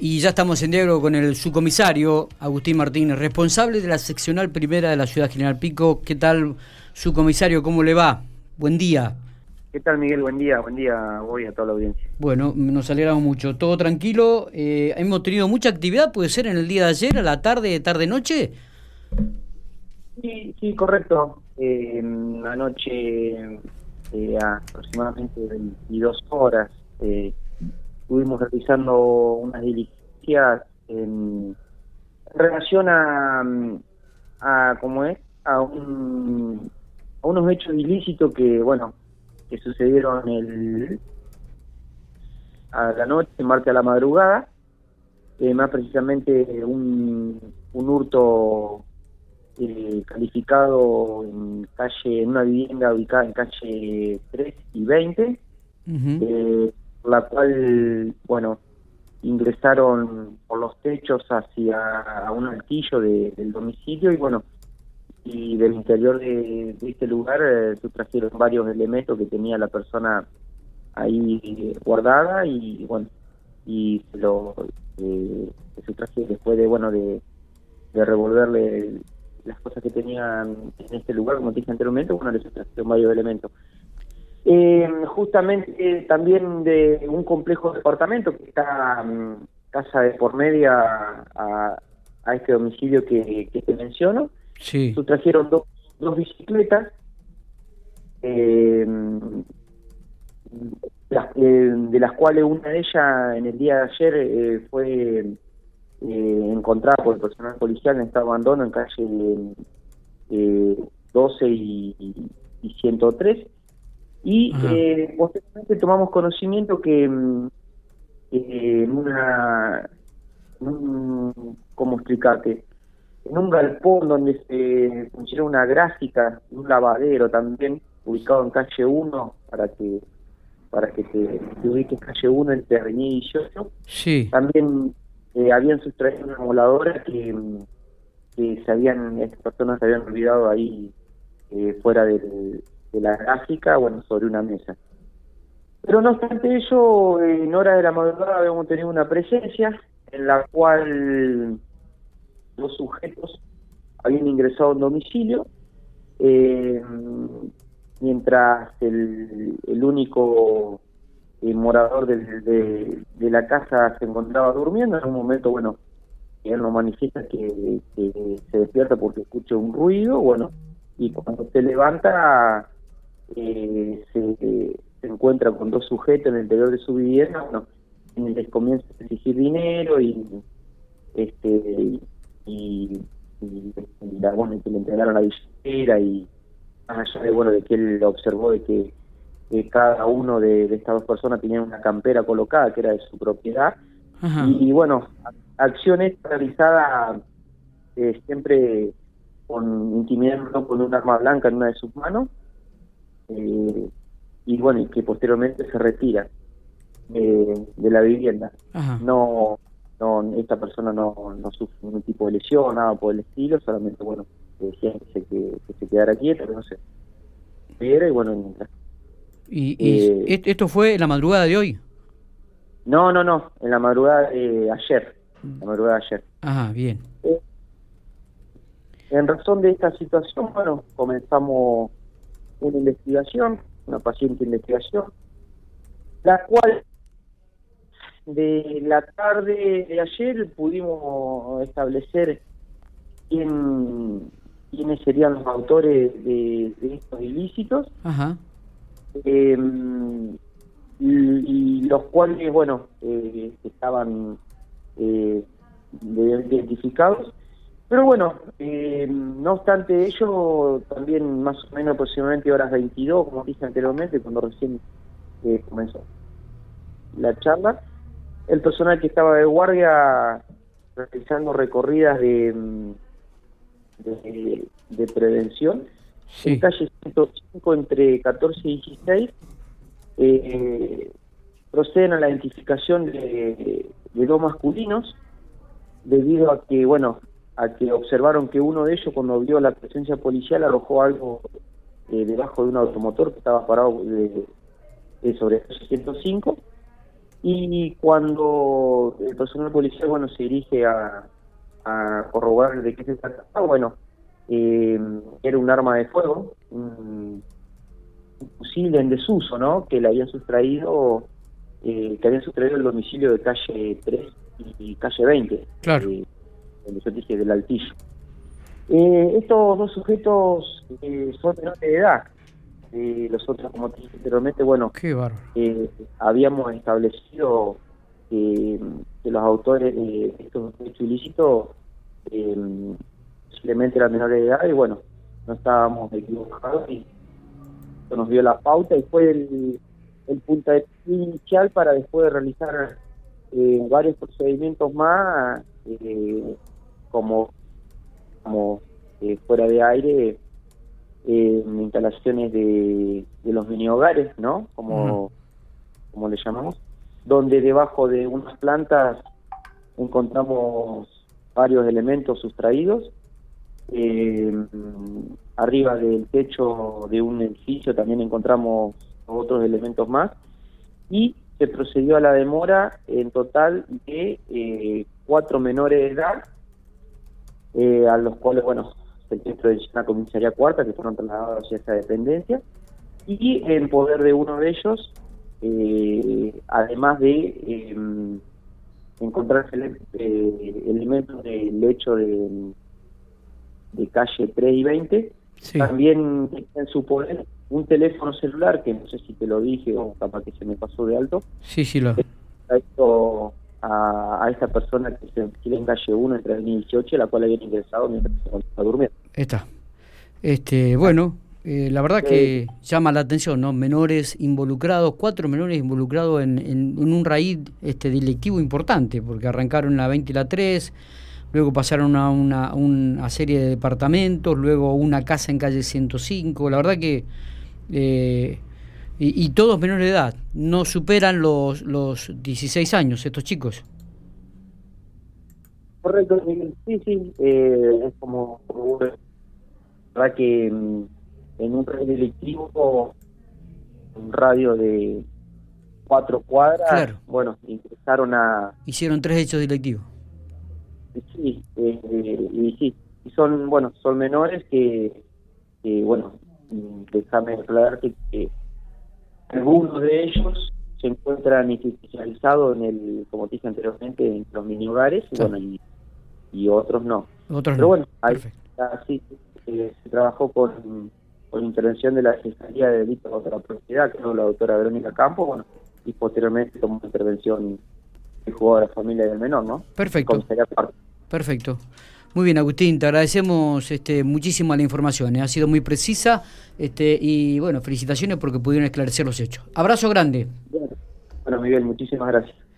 Y ya estamos en diálogo con el subcomisario Agustín Martínez, responsable de la seccional primera de la ciudad General Pico. ¿Qué tal, subcomisario? ¿Cómo le va? Buen día. ¿Qué tal, Miguel? Buen día, buen día hoy a toda la audiencia. Bueno, nos alegramos mucho. ¿Todo tranquilo? Eh, ¿Hemos tenido mucha actividad? ¿Puede ser en el día de ayer, a la tarde, tarde-noche? Sí, sí, correcto. Eh, anoche, eh, aproximadamente 22 horas, eh, estuvimos realizando unas diligencias en, relación a, a ¿cómo es? A, un, a unos hechos ilícitos que, bueno, que sucedieron el a la noche, martes a la madrugada, eh, más precisamente un, un hurto eh, calificado en calle en una vivienda ubicada en calle 3 y 20, la cual, bueno, ingresaron por los techos hacia un altillo del domicilio y bueno, y del interior de, este lugar eh, sustrajeron varios elementos que tenía la persona ahí guardada y bueno, y se lo eh, después de, bueno, de, de revolverle las cosas que tenían en este lugar, como te dije anteriormente, bueno, le sustrajeron varios elementos. Eh, justamente también de un complejo de departamento que está mm, casa de por media a, este domicilio que, te menciono. Sí. Sustrajeron dos, dos bicicletas, eh, eh, de las cuales una de ellas en el día de ayer eh, fue encontrada por el personal policial en estado de abandono en calle 12 y, y 103 y eh, posteriormente tomamos conocimiento que mm, eh, en una, ¿cómo explicarte? En un galpón donde se pusieron una gráfica, un lavadero también, ubicado en calle 1, para que para que se, se ubique calle 1 entre Avenida y 18. Sí. También eh, habían sustraído una moladora que, mm, que se habían, estas personas se habían olvidado ahí eh, fuera del, de la gráfica, bueno, sobre una mesa. Pero no obstante ello, en hora de la madrugada habíamos tenido una presencia en la cual los sujetos habían ingresado a un domicilio, eh, mientras el, el único eh, morador de, de, la casa se encontraba durmiendo, en un momento, bueno, él nos manifiesta que se despierta porque escucha un ruido, bueno, y cuando se levanta eh, se, encuentra con dos sujetos en el interior de su vivienda, bueno, les comienza a exigir dinero y este y, y, bueno, que le entregaron la billetera y más allá de bueno de que él observó de que, cada uno de, estas dos personas tenía una campera colocada que era de su propiedad. Y, bueno acciones realizadas eh, siempre con intimidando con un arma blanca en una de sus manos eh, y bueno, y que posteriormente se retira de la vivienda. No, no, esta persona no, no sufre ningún tipo de lesión, nada por el estilo, solamente, bueno, decían que se, que, se quedara quieta, pero no sé. y bueno, ¿Y, eh, esto fue en la madrugada de hoy? No, no, no, en la madrugada de ayer. La madrugada de ayer. Ajá, bien. Eh, en razón de esta situación, bueno, comenzamos una investigación, una paciente investigación, la cual de la tarde de ayer pudimos establecer quién, quiénes serían los autores de, estos ilícitos. Em, y, los cuales, bueno, eh, estaban eh, identificados pero bueno, eh, no obstante ello, también más o menos aproximadamente horas 22, como dije anteriormente, cuando recién eh, comenzó la charla, el personal que estaba de guardia realizando recorridas de, mm, de, prevención en calle 105 entre 14 y 16, eh, proceden a la identificación de, de dos masculinos, debido a que, bueno, a que observaron que uno de ellos cuando vio la presencia policial arrojó algo eh, debajo de un automotor que estaba parado de, sobre 105 Y cuando el personal policial bueno se dirige a, a corroborar de qué se trataba, bueno, eh, era un arma de fuego, un, fusil en desuso, ¿no? Que le habían sustraído, eh, que habían sustraído el domicilio de calle 3 y, calle 20, claro. Yo dije del altillo. Eh, estos dos sujetos eh, son menores de edad. Eh, los otros, como te dije anteriormente, bueno, eh, habíamos establecido que, los autores de estos hechos ilícitos posiblemente eran menores de edad y bueno, no estábamos equivocados y esto nos dio la pauta y fue el, el punta inicial para después de realizar varios procedimientos más como, como eh, fuera de aire eh, instalaciones de, de los mini hogares, ¿no? Como, como le llamamos, donde debajo de unas plantas encontramos varios elementos sustraídos. Eh, arriba del techo de un edificio también encontramos otros elementos más. Y se procedió a la demora en total de eh, cuatro menores de edad, eh, a los cuales, bueno, se en la comisaría cuarta, que fueron trasladados hacia esa dependencia, y en poder de uno de ellos, eh, además de eh, encontrarse ele- eh, elementos del hecho de, de calle 3 y 20, Sí. también en su poder un teléfono celular, que no sé si te lo dije o capaz que se me pasó de alto, Sí, sí, lo. esto- a, a esta persona que se alquila en calle 1 entre el 2018, la cual habían ingresado mientras se encontraba durmiendo. Está. Este, bueno, eh, la verdad que llama la atención, ¿no? Menores involucrados, cuatro menores involucrados en, en- en un raíz este, delictivo importante, porque arrancaron la 20 y la 3, luego pasaron a una, una serie de departamentos, luego una casa en calle 105, la verdad que... eh, y, y todos menores de edad, no superan los, los 16 años estos chicos. Correcto, sí, sí, eh, es como, verdad que en un radio delictivo, un radio de cuatro cuadras, Claro. bueno, ingresaron a, Hicieron tres hechos delictivos. sí, eh, y sí, y son, bueno, son menores que, que bueno, mm, déjame aclararte que algunos de ellos se encuentran institucionalizados en el, como te dije anteriormente, en los mini hogares, y Sí. bueno, y, y otros no. Otros Pero no. bueno, ahí Perfecto. está, sí, eh, se trabajó con, con intervención de la Secretaría de Delitos contra la Propiedad, que es la doctora Verónica Campos, bueno, y posteriormente tomó intervención el jugador de la familia del menor, ¿no? Perfecto. Perfecto. Muy bien, Agustín, te agradecemos este, muchísimo la información, ¿eh? ha sido muy precisa este, y bueno, felicitaciones porque pudieron esclarecer los hechos. Abrazo grande. Bueno, Miguel, muchísimas gracias.